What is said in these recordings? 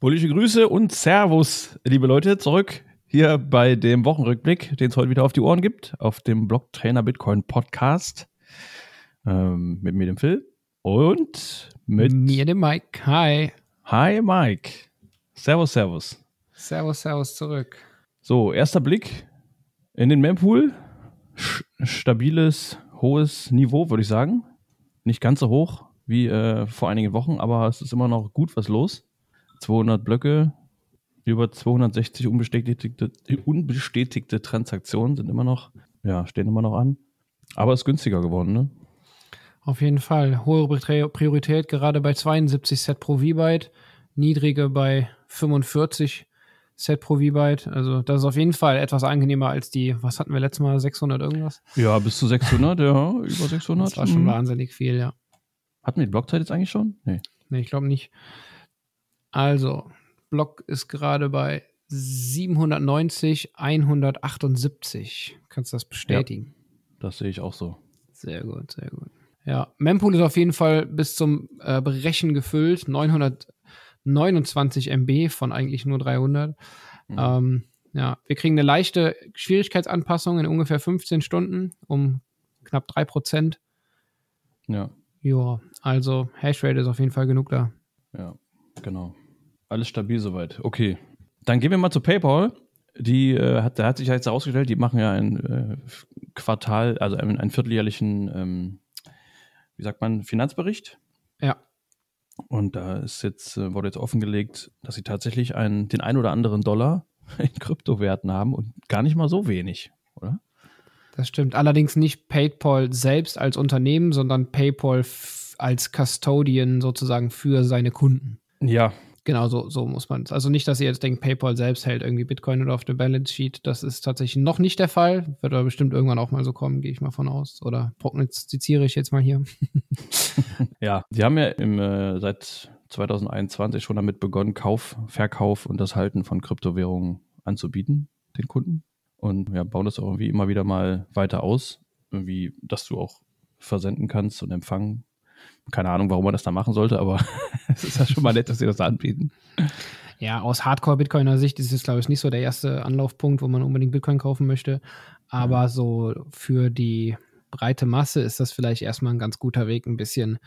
Bullische Grüße und Servus, liebe Leute, zurück hier bei dem Wochenrückblick, den es heute wieder auf die Ohren gibt, auf dem Blog Trainer Bitcoin Podcast. Ähm, mit mir, dem Phil. Und mit mir, dem Mike. Hi. Hi, Mike. Servus, servus. Servus, servus zurück. So, erster Blick in den Mempool. Stabiles, hohes Niveau, würde ich sagen. Nicht ganz so hoch wie äh, vor einigen Wochen, aber es ist immer noch gut was los. 200 Blöcke, über 260 unbestätigte, unbestätigte Transaktionen sind immer noch, ja, stehen immer noch an. Aber es ist günstiger geworden, ne? Auf jeden Fall. Hohe Priorität gerade bei 72 Set pro V-Byte, niedrige bei 45 Set pro V-Byte. Also das ist auf jeden Fall etwas angenehmer als die, was hatten wir letztes Mal, 600 irgendwas? Ja, bis zu 600, ja, über 600. Das war schon mhm. wahnsinnig viel, ja. Hatten wir die Blockzeit jetzt eigentlich schon? Nee. Nee, ich glaube nicht. Also, Block ist gerade bei 790, 178. Kannst du das bestätigen? Ja, das sehe ich auch so. Sehr gut, sehr gut. Ja, Mempool ist auf jeden Fall bis zum äh, Brechen gefüllt. 929 MB von eigentlich nur 300. Mhm. Ähm, ja, wir kriegen eine leichte Schwierigkeitsanpassung in ungefähr 15 Stunden um knapp 3%. Ja. Ja, also Hashrate ist auf jeden Fall genug da. Ja, genau. Alles stabil soweit. Okay. Dann gehen wir mal zu PayPal. Die äh, hat, da hat sich jetzt herausgestellt, die machen ja ein äh, Quartal, also einen, einen vierteljährlichen, ähm, wie sagt man, Finanzbericht. Ja. Und da ist jetzt, äh, wurde jetzt offengelegt, dass sie tatsächlich einen, den ein oder anderen Dollar in Kryptowerten haben und gar nicht mal so wenig, oder? Das stimmt. Allerdings nicht PayPal selbst als Unternehmen, sondern PayPal als Custodian sozusagen für seine Kunden. Ja, Genau, so, so muss man es. Also nicht, dass ihr jetzt denkt, PayPal selbst hält irgendwie Bitcoin oder auf der Balance Sheet. Das ist tatsächlich noch nicht der Fall. Wird aber bestimmt irgendwann auch mal so kommen, gehe ich mal von aus. Oder prognostiziere ich jetzt mal hier. ja, die haben ja im, äh, seit 2021 schon damit begonnen, Kauf, Verkauf und das Halten von Kryptowährungen anzubieten, den Kunden. Und ja, bauen das auch irgendwie immer wieder mal weiter aus, irgendwie, dass du auch versenden kannst und empfangen keine Ahnung, warum man das da machen sollte, aber es ist ja schon mal nett, dass sie das anbieten. Ja, aus Hardcore-Bitcoiner Sicht ist es, glaube ich, nicht so der erste Anlaufpunkt, wo man unbedingt Bitcoin kaufen möchte. Aber ja. so für die breite Masse ist das vielleicht erstmal ein ganz guter Weg, ein bisschen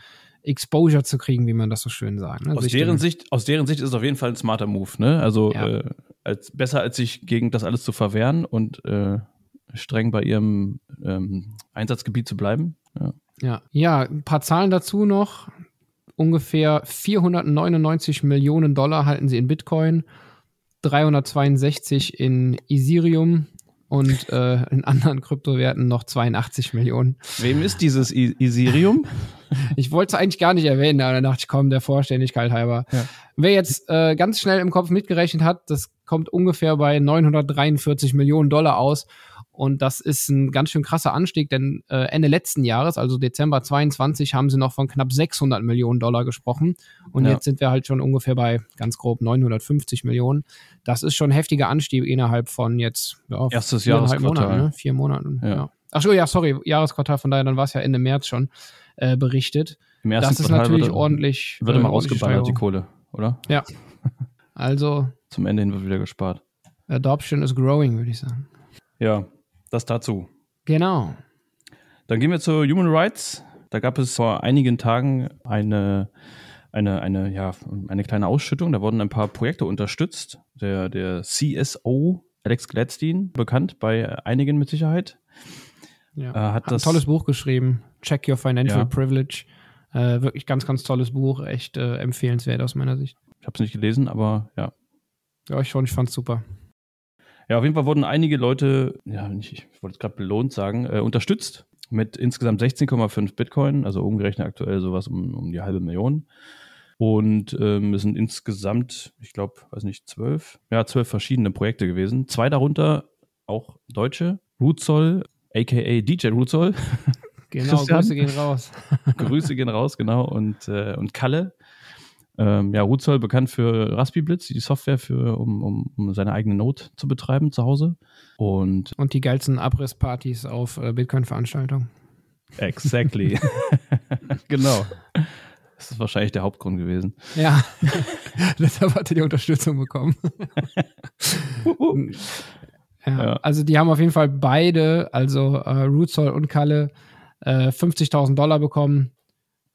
Exposure zu kriegen, wie man das so schön sagt. Ne? Aus, deren Sicht, aus deren Sicht ist es auf jeden Fall ein smarter Move. Ne? Also ja. äh, als, besser, als sich gegen das alles zu verwehren und äh, streng bei ihrem ähm, Einsatzgebiet zu bleiben. Ja. Ja, ja, ein paar Zahlen dazu noch. Ungefähr 499 Millionen Dollar halten sie in Bitcoin, 362 in Ethereum und äh, in anderen Kryptowerten noch 82 Millionen. Wem ist dieses I Ethereum? ich wollte es eigentlich gar nicht erwähnen, aber dann dachte ich, komm, der Vollständigkeit halber. Ja. Wer jetzt äh, ganz schnell im Kopf mitgerechnet hat, das kommt ungefähr bei 943 Millionen Dollar aus. Und das ist ein ganz schön krasser Anstieg, denn äh, Ende letzten Jahres, also Dezember 22, haben sie noch von knapp 600 Millionen Dollar gesprochen. Und ja. jetzt sind wir halt schon ungefähr bei ganz grob 950 Millionen. Das ist schon ein heftiger Anstieg innerhalb von jetzt ja, erstes Jahresquartal. Monaten, ne? Vier Monaten. Ja. ja. Ach so, ja, sorry, Jahresquartal, von daher, dann war es ja Ende März schon äh, berichtet. Im ersten das ist Quartal natürlich wird, ordentlich. Wird immer äh, ausgeballert, die Kohle, oder? Ja. Also. Zum Ende hin wird wieder gespart. Adoption is growing, würde ich sagen. Ja, das dazu. Genau. Dann gehen wir zu Human Rights. Da gab es vor einigen Tagen eine, eine, eine, ja, eine kleine Ausschüttung. Da wurden ein paar Projekte unterstützt. Der, der CSO, Alex Gladstein, bekannt bei einigen mit Sicherheit. Ja. Äh, hat, hat ein tolles Buch geschrieben. Check Your Financial ja. Privilege. Äh, wirklich ganz, ganz tolles Buch. Echt äh, empfehlenswert aus meiner Sicht. Ich habe es nicht gelesen, aber ja. Ja, ich schon. Ich fand es super. Ja, auf jeden Fall wurden einige Leute, ja, nicht, ich wollte es gerade belohnt sagen, äh, unterstützt mit insgesamt 16,5 Bitcoin, also umgerechnet aktuell sowas um, um die halbe Million. Und ähm, es sind insgesamt, ich glaube, weiß nicht, zwölf, ja, zwölf verschiedene Projekte gewesen. Zwei darunter auch deutsche, Rootzoll, aka DJ Rootzoll. Genau, Grüße gehen raus. Grüße gehen raus, genau. Und, äh, und Kalle, ähm, ja, Ruzoll bekannt für Raspberry die Software für, um, um, um seine eigene Note zu betreiben zu Hause. Und, und die geilsten Abrisspartys auf äh, Bitcoin-Veranstaltungen. Exactly. genau. Das ist wahrscheinlich der Hauptgrund gewesen. Ja, deshalb hat er die Unterstützung bekommen. ja, ja. Also die haben auf jeden Fall beide, also äh, Rootsol und Kalle, äh, 50.000 Dollar bekommen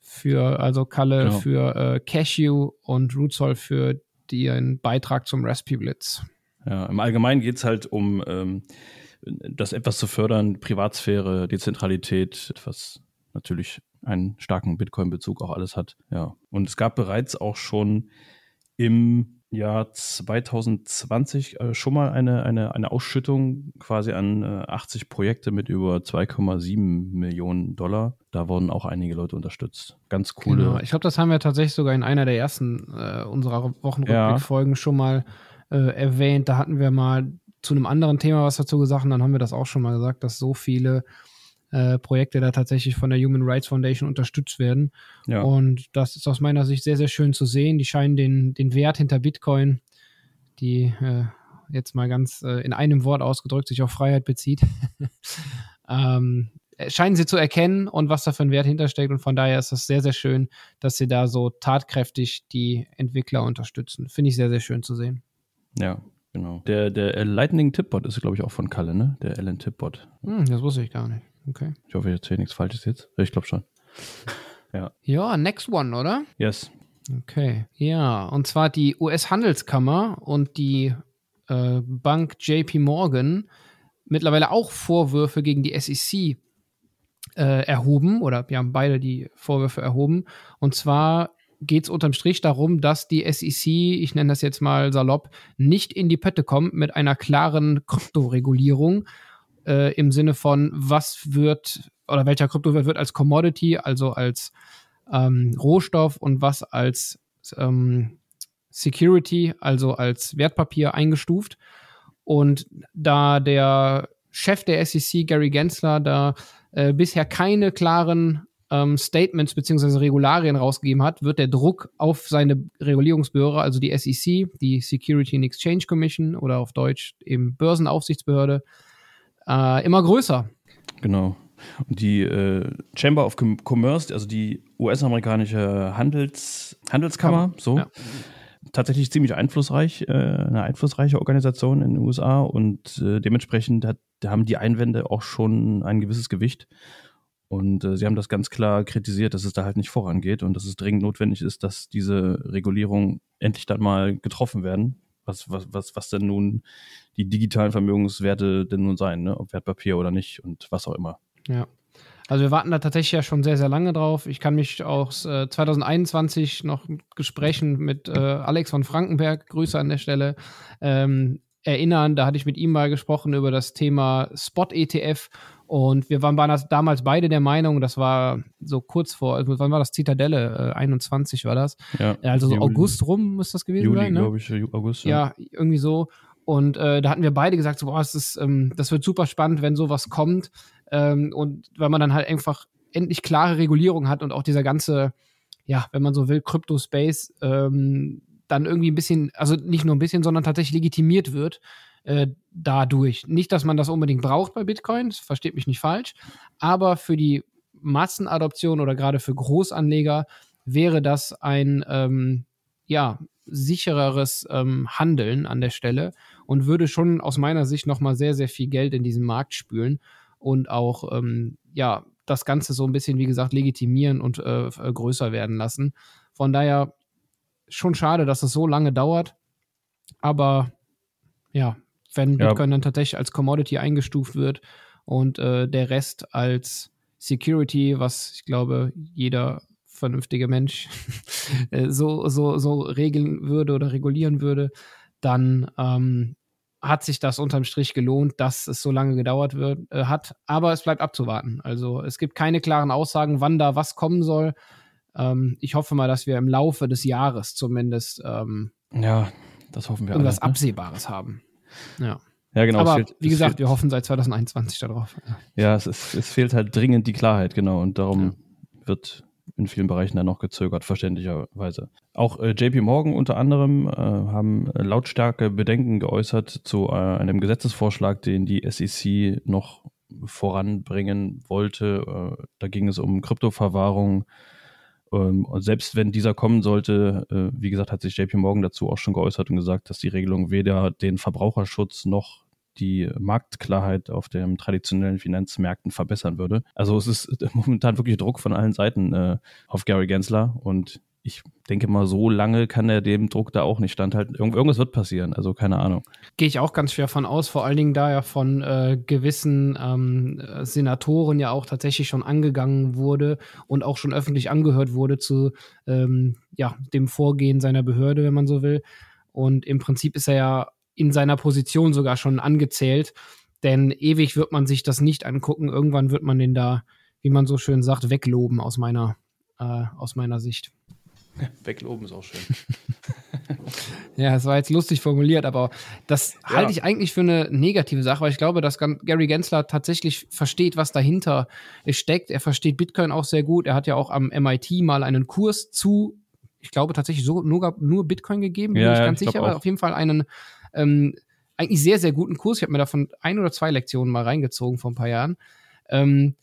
für, also Kalle genau. für äh, Cashew und Rootsol für ihren Beitrag zum Recipe Blitz. Ja, im Allgemeinen geht es halt um ähm, das etwas zu fördern, Privatsphäre, Dezentralität, etwas natürlich einen starken Bitcoin-Bezug auch alles hat. Ja. Und es gab bereits auch schon im Jahr 2020 äh, schon mal eine, eine, eine Ausschüttung quasi an äh, 80 Projekte mit über 2,7 Millionen Dollar. Da wurden auch einige Leute unterstützt. Ganz coole. Genau. Ich glaube, das haben wir tatsächlich sogar in einer der ersten äh, unserer Wochenrückblick-Folgen ja. schon mal äh, erwähnt. Da hatten wir mal zu einem anderen Thema was dazu gesagt und dann haben wir das auch schon mal gesagt, dass so viele äh, Projekte da tatsächlich von der Human Rights Foundation unterstützt werden. Ja. Und das ist aus meiner Sicht sehr, sehr schön zu sehen. Die scheinen den, den Wert hinter Bitcoin, die äh, jetzt mal ganz äh, in einem Wort ausgedrückt sich auf Freiheit bezieht, ähm, scheinen sie zu erkennen und was da für ein Wert hintersteckt. Und von daher ist es sehr, sehr schön, dass sie da so tatkräftig die Entwickler unterstützen. Finde ich sehr, sehr schön zu sehen. Ja, genau. Der, der Lightning Tipbot ist, glaube ich, auch von Kalle, ne? Der Ellen Tipbot. Hm, das wusste ich gar nicht. Okay. Ich hoffe, ich erzähle nichts Falsches jetzt. Ich glaube schon. Ja. Ja, next one, oder? Yes. Okay. Ja, und zwar die US-Handelskammer und die äh, Bank JP Morgan mittlerweile auch Vorwürfe gegen die SEC äh, erhoben oder wir haben beide die Vorwürfe erhoben. Und zwar geht es unterm Strich darum, dass die SEC, ich nenne das jetzt mal salopp, nicht in die Pötte kommt mit einer klaren Kryptoregulierung äh, im Sinne von, was wird oder welcher Kryptowert wird als Commodity, also als ähm, Rohstoff und was als ähm, Security, also als Wertpapier eingestuft. Und da der Chef der SEC, Gary Gensler, da äh, bisher keine klaren ähm, Statements bzw. Regularien rausgegeben hat, wird der Druck auf seine Regulierungsbehörde, also die SEC, die Security and Exchange Commission oder auf Deutsch eben Börsenaufsichtsbehörde, äh, immer größer. Genau. Und die äh, Chamber of Commerce, also die US-amerikanische Handels Handelskammer, so, ja. tatsächlich ziemlich einflussreich, äh, eine einflussreiche Organisation in den USA und äh, dementsprechend hat, haben die Einwände auch schon ein gewisses Gewicht. Und äh, sie haben das ganz klar kritisiert, dass es da halt nicht vorangeht und dass es dringend notwendig ist, dass diese Regulierungen endlich dann mal getroffen werden was, was, was, was denn nun die digitalen Vermögenswerte denn nun sein, ne? ob Wertpapier oder nicht und was auch immer. Ja. Also wir warten da tatsächlich ja schon sehr, sehr lange drauf. Ich kann mich auch äh, 2021 noch Gesprächen mit äh, Alex von Frankenberg, Grüße an der Stelle, ähm, erinnern. Da hatte ich mit ihm mal gesprochen über das Thema Spot-ETF und wir waren, waren damals beide der Meinung, das war so kurz vor, also wann war das? Zitadelle, äh, 21 war das. Ja, also so Juli. August rum muss das gewesen Juli, sein. Ne? glaube ich, August. Ja. ja, irgendwie so. Und äh, da hatten wir beide gesagt, so, boah, das, ist, ähm, das wird super spannend, wenn sowas kommt. Ähm, und weil man dann halt einfach endlich klare Regulierung hat und auch dieser ganze, ja, wenn man so will, Crypto-Space ähm, dann irgendwie ein bisschen, also nicht nur ein bisschen, sondern tatsächlich legitimiert wird äh, dadurch. Nicht, dass man das unbedingt braucht bei Bitcoin, versteht mich nicht falsch, aber für die Massenadoption oder gerade für Großanleger wäre das ein ähm, ja, sichereres ähm, Handeln an der Stelle und würde schon aus meiner Sicht nochmal sehr, sehr viel Geld in diesen Markt spülen und auch ähm, ja, das Ganze so ein bisschen, wie gesagt, legitimieren und äh, größer werden lassen. Von daher schon schade, dass es so lange dauert. Aber ja, wenn ja. Bitcoin dann tatsächlich als Commodity eingestuft wird und äh, der Rest als Security, was ich glaube, jeder vernünftige Mensch äh, so, so, so regeln würde oder regulieren würde, dann ähm, hat sich das unterm Strich gelohnt, dass es so lange gedauert wird, äh, hat. Aber es bleibt abzuwarten. Also es gibt keine klaren Aussagen, wann da was kommen soll. Ähm, ich hoffe mal, dass wir im Laufe des Jahres zumindest ähm, ja, das hoffen wir irgendwas alle, ne? Absehbares haben. Ja. Ja, genau. Aber fehlt, wie gesagt, wir hoffen seit 2021 darauf. Ja, es, ist, es fehlt halt dringend die Klarheit, genau. Und darum ja. wird in vielen Bereichen dann noch gezögert, verständlicherweise. Auch äh, JP Morgan unter anderem äh, haben lautstarke Bedenken geäußert zu äh, einem Gesetzesvorschlag, den die SEC noch voranbringen wollte. Äh, da ging es um Kryptoverwahrung und selbst wenn dieser kommen sollte, äh, wie gesagt, hat sich JP Morgan dazu auch schon geäußert und gesagt, dass die Regelung weder den Verbraucherschutz noch die Marktklarheit auf den traditionellen Finanzmärkten verbessern würde. Also es ist momentan wirklich Druck von allen Seiten äh, auf Gary Gensler und ich denke mal, so lange kann er dem Druck da auch nicht standhalten. Irgend, irgendwas wird passieren, also keine Ahnung. Gehe ich auch ganz schwer von aus, vor allen Dingen da ja von äh, gewissen ähm, Senatoren ja auch tatsächlich schon angegangen wurde und auch schon öffentlich angehört wurde zu ähm, ja, dem Vorgehen seiner Behörde, wenn man so will. Und im Prinzip ist er ja in seiner Position sogar schon angezählt, denn ewig wird man sich das nicht angucken. Irgendwann wird man den da, wie man so schön sagt, wegloben aus meiner, äh, aus meiner Sicht. Wegloben ist auch schön. ja, es war jetzt lustig formuliert, aber das ja. halte ich eigentlich für eine negative Sache, weil ich glaube, dass Gary Gensler tatsächlich versteht, was dahinter steckt. Er versteht Bitcoin auch sehr gut. Er hat ja auch am MIT mal einen Kurs zu, ich glaube tatsächlich so, nur, nur Bitcoin gegeben, bin ja, ich ganz ich sicher, aber auf jeden Fall einen ähm, eigentlich sehr, sehr guten Kurs. Ich habe mir davon ein oder zwei Lektionen mal reingezogen vor ein paar Jahren. Ähm,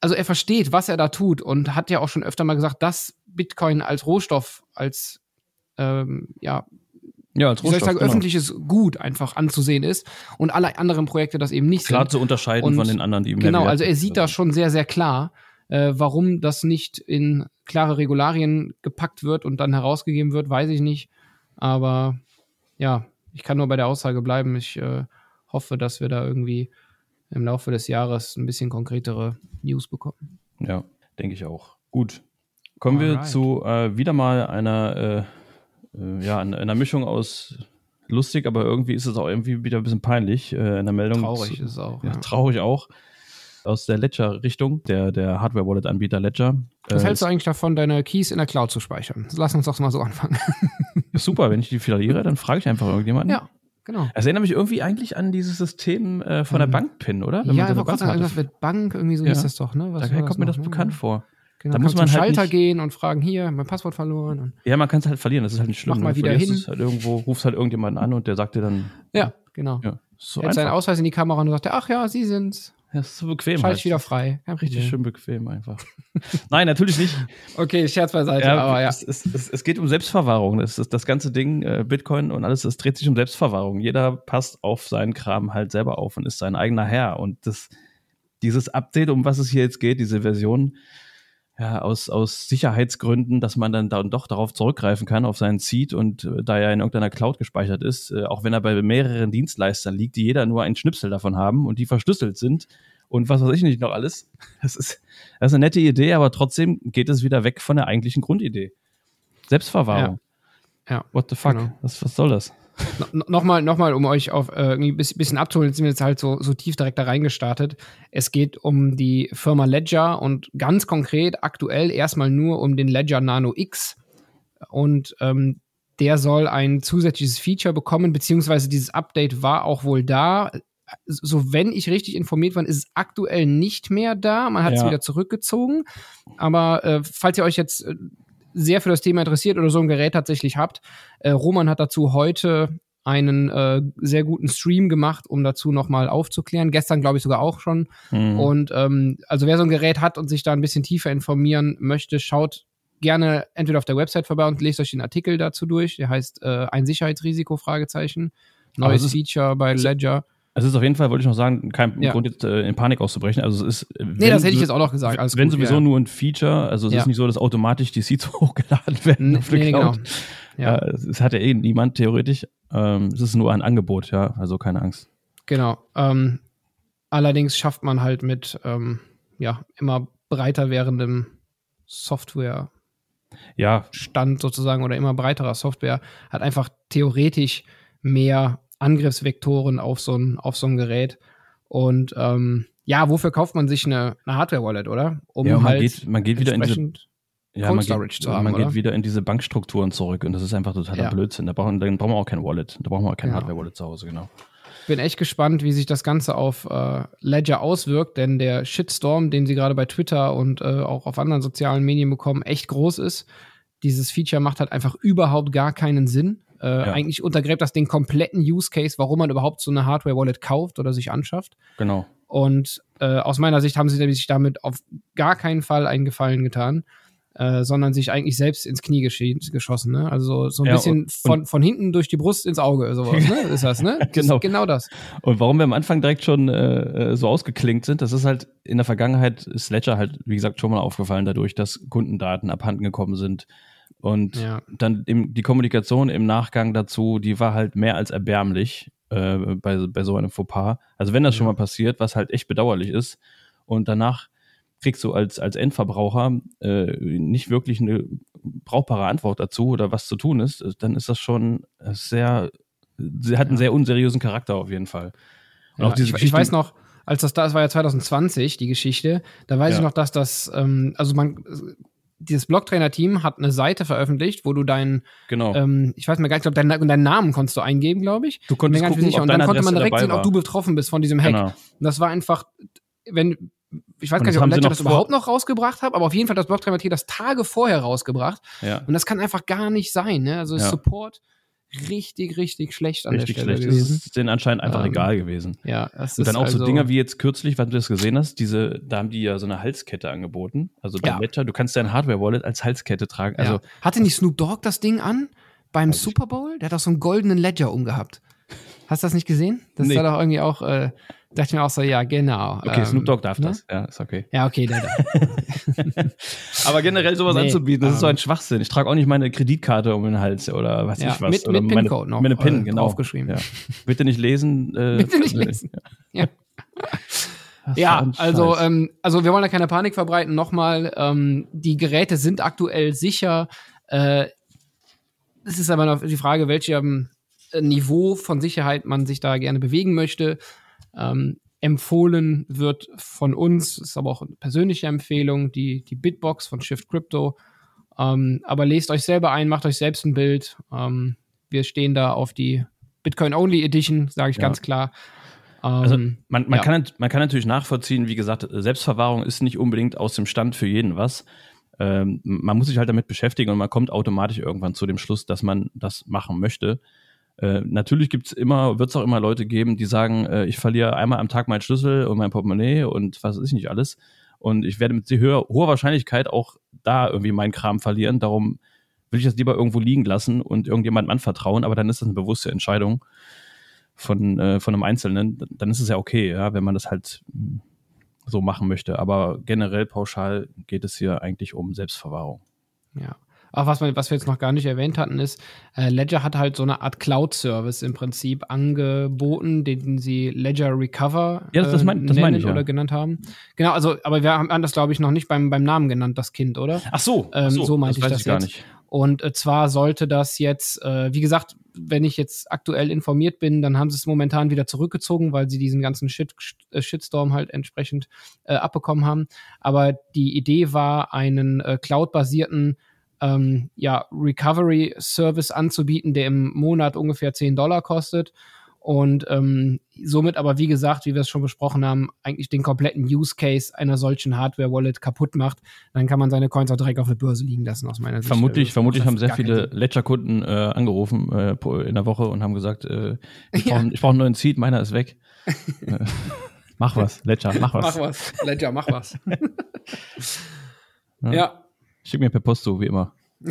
also er versteht, was er da tut und hat ja auch schon öfter mal gesagt, dass Bitcoin als Rohstoff, als ähm, ja, ja, als Rohstoff, sagen, genau. öffentliches Gut einfach anzusehen ist und alle anderen Projekte das eben nicht klar sind. zu unterscheiden und von den anderen, die Genau, also er sieht da schon sehr, sehr klar, äh, warum das nicht in klare Regularien gepackt wird und dann herausgegeben wird, weiß ich nicht. Aber ja, ich kann nur bei der Aussage bleiben. Ich äh, hoffe, dass wir da irgendwie im Laufe des Jahres ein bisschen konkretere News bekommen. Ja, denke ich auch. Gut, Kommen Alright. wir zu äh, wieder mal einer, äh, äh, ja, einer Mischung aus lustig, aber irgendwie ist es auch irgendwie wieder ein bisschen peinlich. Äh, in der Meldung. Traurig zu, ist es auch. Ja, ja. Traurig auch. Aus der Ledger-Richtung, der, der Hardware-Wallet-Anbieter Ledger. Was hältst du eigentlich davon, deine Keys in der Cloud zu speichern? Lass uns doch mal so anfangen. Super, wenn ich die verliere, dann frage ich einfach irgendjemanden. Ja, genau. Es erinnert mich irgendwie eigentlich an dieses System äh, von der mhm. Bank-PIN, oder? Wenn ja, einfach kurz irgendwas mit Bank, irgendwie so ja. hieß das doch, ne? Was da kommt mir das ne? bekannt vor. Genau, da muss man halt Schalter gehen und fragen, hier, mein Passwort verloren. ja, man kann es halt verlieren, das ist halt nicht schlimm. Mach mal wieder hin. Halt irgendwo, rufst halt irgendjemanden an und der sagt dir dann. Ja, genau. Ja, so Hält seinen Ausweis in die Kamera und sagt, ach ja, Sie sind's. Ja, das ist so bequem. Schalte ich halt. wieder frei. Ja, richtig ja. schön bequem einfach. Nein, natürlich nicht. Okay, Scherz beiseite, ja, aber ja. Es, es, es, es, geht um Selbstverwahrung. Das, ist das ganze Ding, äh, Bitcoin und alles, das dreht sich um Selbstverwahrung. Jeder passt auf seinen Kram halt selber auf und ist sein eigener Herr. Und das, dieses Update, um was es hier jetzt geht, diese Version, ja, aus, aus Sicherheitsgründen, dass man dann da und doch darauf zurückgreifen kann, auf seinen Seed und äh, da er in irgendeiner Cloud gespeichert ist, äh, auch wenn er bei mehreren Dienstleistern liegt, die jeder nur einen Schnipsel davon haben und die verschlüsselt sind und was weiß ich nicht noch alles. Das ist, das ist eine nette Idee, aber trotzdem geht es wieder weg von der eigentlichen Grundidee. Selbstverwahrung. Ja. ja What the fuck? Genau. Was, was soll das? No, Nochmal, nochmal, um euch auf äh, ein bisschen abzuholen, sind wir jetzt halt so, so tief direkt da reingestartet. Es geht um die Firma Ledger und ganz konkret aktuell erstmal nur um den Ledger Nano X. Und ähm, der soll ein zusätzliches Feature bekommen, beziehungsweise dieses Update war auch wohl da. So, wenn ich richtig informiert war, ist es aktuell nicht mehr da. Man hat es ja. wieder zurückgezogen. Aber äh, falls ihr euch jetzt äh, sehr für das Thema interessiert oder so ein Gerät tatsächlich habt, äh, Roman hat dazu heute einen äh, sehr guten Stream gemacht, um dazu nochmal aufzuklären. Gestern, glaube ich, sogar auch schon. Mhm. Und ähm, also wer so ein Gerät hat und sich da ein bisschen tiefer informieren möchte, schaut gerne entweder auf der Website vorbei und lest euch den Artikel dazu durch. Der heißt äh, ein Sicherheitsrisiko, Fragezeichen. Neues Feature bei Ledger. Es ist auf jeden Fall, wollte ich noch sagen, kein ja. Grund jetzt äh, in Panik auszubrechen. Also es ist. Nee, das hätte ich jetzt auch noch gesagt. Alles wenn gut, sowieso ja. nur ein Feature, also es ja. ist nicht so, dass automatisch die Seeds hochgeladen werden auf nee. Genau. Ja. es hat ja eh niemand theoretisch. Ähm, es ist nur ein Angebot, ja, also keine Angst. Genau. Ähm, allerdings schafft man halt mit ähm, ja, immer breiter werdendem Software ja. Stand sozusagen oder immer breiterer Software hat einfach theoretisch mehr Angriffsvektoren auf so ein, auf so ein Gerät. Und ähm, ja, wofür kauft man sich eine, eine Hardware-Wallet, oder? Um ja, man halt geht, man geht wieder in diese ja, man, geht, haben, man geht, wieder in diese Bankstrukturen zurück und das ist einfach totaler ja. Blödsinn. Da brauchen, dann brauchen wir auch kein Wallet. Da brauchen wir auch kein ja. Hardware-Wallet zu Hause, genau. Bin echt gespannt, wie sich das Ganze auf äh, Ledger auswirkt, denn der Shitstorm, den sie gerade bei Twitter und äh, auch auf anderen sozialen Medien bekommen, echt groß ist. Dieses Feature macht halt einfach überhaupt gar keinen Sinn. Äh, ja. Eigentlich untergräbt das den kompletten Use Case, warum man überhaupt so eine Hardware-Wallet kauft oder sich anschafft. Genau. Und äh, aus meiner Sicht haben sie sich damit auf gar keinen Fall einen Gefallen getan. äh, sondern sich eigentlich selbst ins Knie geschossen. Ne? Also so ein ja, bisschen und, von, von hinten durch die Brust ins Auge, sowas, ne? Ist das, ne? Das genau. genau das. Und warum wir am Anfang direkt schon äh, so ausgeklinkt sind, das ist halt in der Vergangenheit ist Ledger halt, wie gesagt, schon mal aufgefallen dadurch, dass Kundendaten abhanden gekommen sind. Und ja. dann im, die Kommunikation im Nachgang dazu, die war halt mehr als erbärmlich äh, bei, bei so einem Fauxpas. Also wenn das ja. schon mal passiert, was halt echt bedauerlich ist. Und danach kriegst du als, als Endverbraucher äh, nicht wirklich eine brauchbare Antwort dazu oder was zu tun ist, dann ist das schon sehr, sie hat einen sehr unseriösen Charakter auf jeden Fall. Und auch diese ich, ich weiß noch, als das da, das war ja 2020, die Geschichte, da weiß ja. ich noch, dass das, ähm, also man, dieses Blocktrainer-Team hat eine Seite veröffentlicht, wo du deinen, genau. ähm, ich weiß mir gar nicht, ich glaube, deinen, deinen Namen konntest du eingeben, glaube ich. Du konntest gucken, sicher. Und dann konnte man direkt sehen, ob du betroffen bist von diesem Hack. Genau. Und das war einfach, wenn, ich weiß gar nicht, ob Ledger das überhaupt noch rausgebracht hat, aber auf jeden Fall das Blocktrainer-Team das Tage vorher rausgebracht. Ja. Und das kann einfach gar nicht sein, ne? Also ja. Support richtig, richtig schlecht an richtig der Stelle schlecht. gewesen. Es ist denen anscheinend einfach ähm, egal gewesen. Ja, das Und dann auch also so Dinger wie jetzt kürzlich, wenn du das gesehen hast, diese, da haben die ja so eine Halskette angeboten. Also bei ja. Ledger, du kannst dein Hardware-Wallet als Halskette tragen. Also ja. Hatte nicht Snoop Dogg das Ding an beim Super Bowl? Der hat doch so einen goldenen Ledger umgehabt. Hast du das nicht gesehen? Das nee. war doch irgendwie auch, äh, dachte ich mir auch so, ja, genau. Okay, ähm, Snoop Dogg darf ne? das. Ja, ist okay. Ja, okay, der darf. Aber generell sowas nee, anzubieten, das um, ist so ein ähm, Schwachsinn. Ich trage auch nicht meine Kreditkarte um den Hals oder was ja, ich was. Mit, oder mit PIN-Code noch. Mit einem PIN, äh, genau. Aufgeschrieben. Ja. Bitte nicht lesen. Äh, Bitte nicht lesen. ja. Ja, also, ähm, also wir wollen da keine Panik verbreiten. Nochmal, ähm, die Geräte sind aktuell sicher. Äh, es ist aber noch die Frage, welchem Niveau von Sicherheit man sich da gerne bewegen möchte. Ähm, empfohlen wird von uns, ist aber auch eine persönliche Empfehlung, die, die Bitbox von Shift Crypto. Ähm, aber lest euch selber ein, macht euch selbst ein Bild. Ähm, wir stehen da auf die Bitcoin-Only Edition, sage ich ja. ganz klar. also ähm, man, man, ja. kann, man kann natürlich nachvollziehen, wie gesagt, Selbstverwahrung ist nicht unbedingt aus dem Stand für jeden was. Ähm, man muss sich halt damit beschäftigen und man kommt automatisch irgendwann zu dem Schluss, dass man das machen möchte. Äh, natürlich gibt's immer, wird es auch immer Leute geben, die sagen, äh, ich verliere einmal am Tag meinen Schlüssel und mein Portemonnaie und was weiß ich nicht alles. Und ich werde mit sehr hoher, Wahrscheinlichkeit auch da irgendwie meinen Kram verlieren. Darum will ich das lieber irgendwo liegen lassen und irgendjemandem anvertrauen, aber dann ist das eine bewusste Entscheidung von, äh, von einem Einzelnen. Dann ist es ja okay, ja, wenn man das halt so machen möchte. Aber generell pauschal geht es hier eigentlich um Selbstverwahrung. Ja. Auch was, man, was wir jetzt noch gar nicht erwähnt hatten, ist, äh, Ledger hat halt so eine Art Cloud-Service im Prinzip angeboten, den sie Ledger Recover ja, das, das mein, das äh, meine ich, ja. oder genannt haben. Genau, also, aber wir haben das, glaube ich, noch nicht beim, beim Namen genannt, das Kind, oder? Ach so, ähm, so, so meinte ich das ich gar jetzt. nicht. Und äh, zwar sollte das jetzt, äh, wie gesagt, wenn ich jetzt aktuell informiert bin, dann haben sie es momentan wieder zurückgezogen, weil sie diesen ganzen Shit, äh, Shitstorm halt entsprechend äh, abbekommen haben. Aber die Idee war, einen äh, cloud-basierten ähm, ja, Recovery Service anzubieten, der im Monat ungefähr 10 Dollar kostet und ähm, somit aber, wie gesagt, wie wir es schon besprochen haben, eigentlich den kompletten Use Case einer solchen Hardware-Wallet kaputt macht, dann kann man seine Coins auch direkt auf der Börse liegen lassen, aus meiner Sicht. Vermutlich, also, vermutlich haben sehr viele Ledger-Kunden äh, angerufen äh, in der Woche und haben gesagt, äh, ich brauche ja. brauch einen neuen Seed, meiner ist weg. Äh, mach was, Ledger, mach was. Mach was, Ledger, mach was. ja. ja. Schick mir per Post so, wie immer.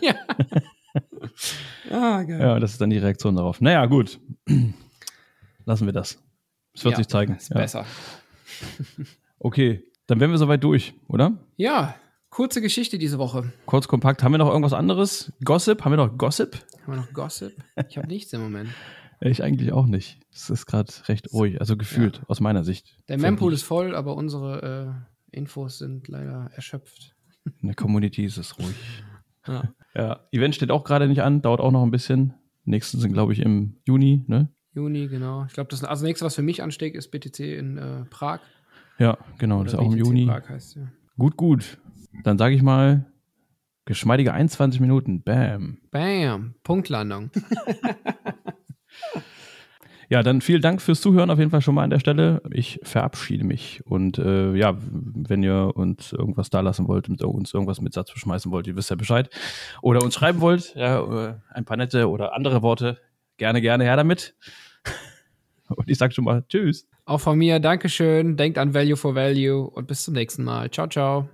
ja. ah, geil. Ja, das ist dann die Reaktion darauf. Naja, gut. Lassen wir das. Es wird ja, sich zeigen. Ist ja. besser. okay, dann wären wir soweit durch, oder? Ja, kurze Geschichte diese Woche. Kurz, kompakt. Haben wir noch irgendwas anderes? Gossip? Haben wir noch Gossip? Haben wir noch Gossip? Ich habe nichts im Moment. Ich eigentlich auch nicht. Es ist gerade recht ruhig, also gefühlt, ja. aus meiner Sicht. Der Mempool ist voll, aber unsere äh, Infos sind leider erschöpft. In der Community ist es ruhig. Ja. ja. Event steht auch gerade nicht an, dauert auch noch ein bisschen. Nächsten sind, glaube ich, im Juni, ne? Juni, genau. Ich glaube, das also nächste, was für mich ansteht, ist BTC in äh, Prag. Ja, genau, Oder das ist auch im Juni. Prag heißt, ja. Gut, gut. Dann sage ich mal, geschmeidige 21 Minuten. Bam. Bam. Punktlandung. Ja, dann vielen Dank fürs Zuhören auf jeden Fall schon mal an der Stelle. Ich verabschiede mich. Und äh, ja, wenn ihr uns irgendwas da lassen wollt und uns irgendwas mit Satz beschmeißen wollt, ihr wisst ja Bescheid. Oder uns schreiben wollt, ja, äh, ein paar nette oder andere Worte, gerne, gerne her damit. Und ich sage schon mal Tschüss. Auch von mir, Dankeschön. Denkt an Value for Value und bis zum nächsten Mal. Ciao, ciao.